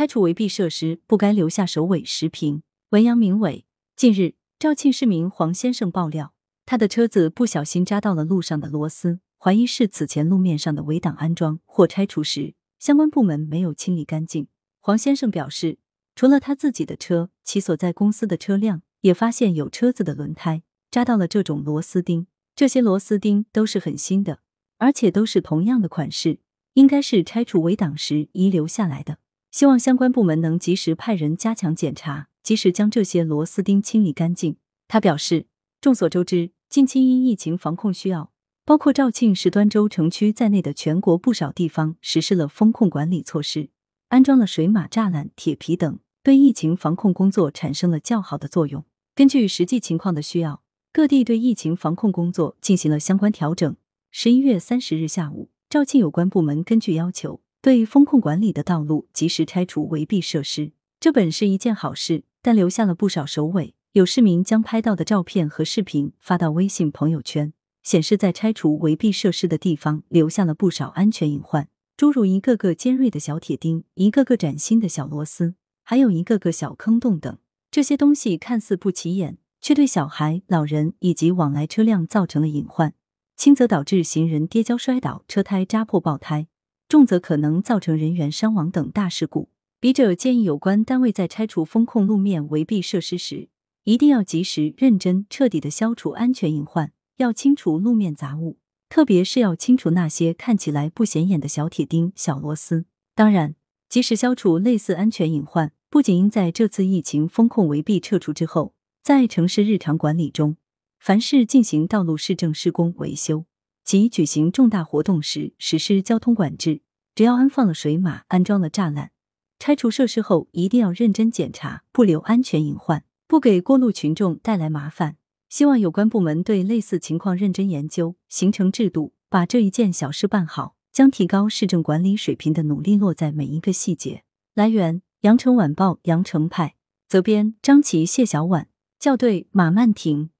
拆除围蔽设施不该留下首尾时评。文阳明伟，近日，肇庆市民黄先生爆料，他的车子不小心扎到了路上的螺丝，怀疑是此前路面上的围挡安装或拆除时，相关部门没有清理干净。黄先生表示，除了他自己的车，其所在公司的车辆也发现有车子的轮胎扎到了这种螺丝钉，这些螺丝钉都是很新的，而且都是同样的款式，应该是拆除围挡时遗留下来的。希望相关部门能及时派人加强检查。及时将这些螺丝钉清理干净。他表示，众所周知，近期因疫情防控需要，包括肇庆市端州城区在内的全国不少地方实施了风控管理措施，安装了水马栅栏、铁皮等，对疫情防控工作产生了较好的作用。根据实际情况的需要，各地对疫情防控工作进行了相关调整。十一月三十日下午，肇庆有关部门根据要求，对风控管理的道路及时拆除围蔽设施，这本是一件好事。但留下了不少首尾。有市民将拍到的照片和视频发到微信朋友圈，显示在拆除围蔽设施的地方留下了不少安全隐患，诸如一个个尖锐的小铁钉、一个个崭新的小螺丝，还有一个个小坑洞等。这些东西看似不起眼，却对小孩、老人以及往来车辆造成了隐患，轻则导致行人跌跤摔倒、车胎扎破爆胎，重则可能造成人员伤亡等大事故。笔者建议有关单位在拆除风控路面围蔽设施时，一定要及时、认真、彻底的消除安全隐患，要清除路面杂物，特别是要清除那些看起来不显眼的小铁钉、小螺丝。当然，及时消除类似安全隐患，不仅应在这次疫情风控围蔽撤除之后，在城市日常管理中，凡是进行道路市政施工维修及举行重大活动时实施交通管制，只要安放了水马、安装了栅栏。拆除设施后，一定要认真检查，不留安全隐患，不给过路群众带来麻烦。希望有关部门对类似情况认真研究，形成制度，把这一件小事办好，将提高市政管理水平的努力落在每一个细节。来源：羊城晚报羊城派，责编：张琪、谢小婉，校对：马曼婷。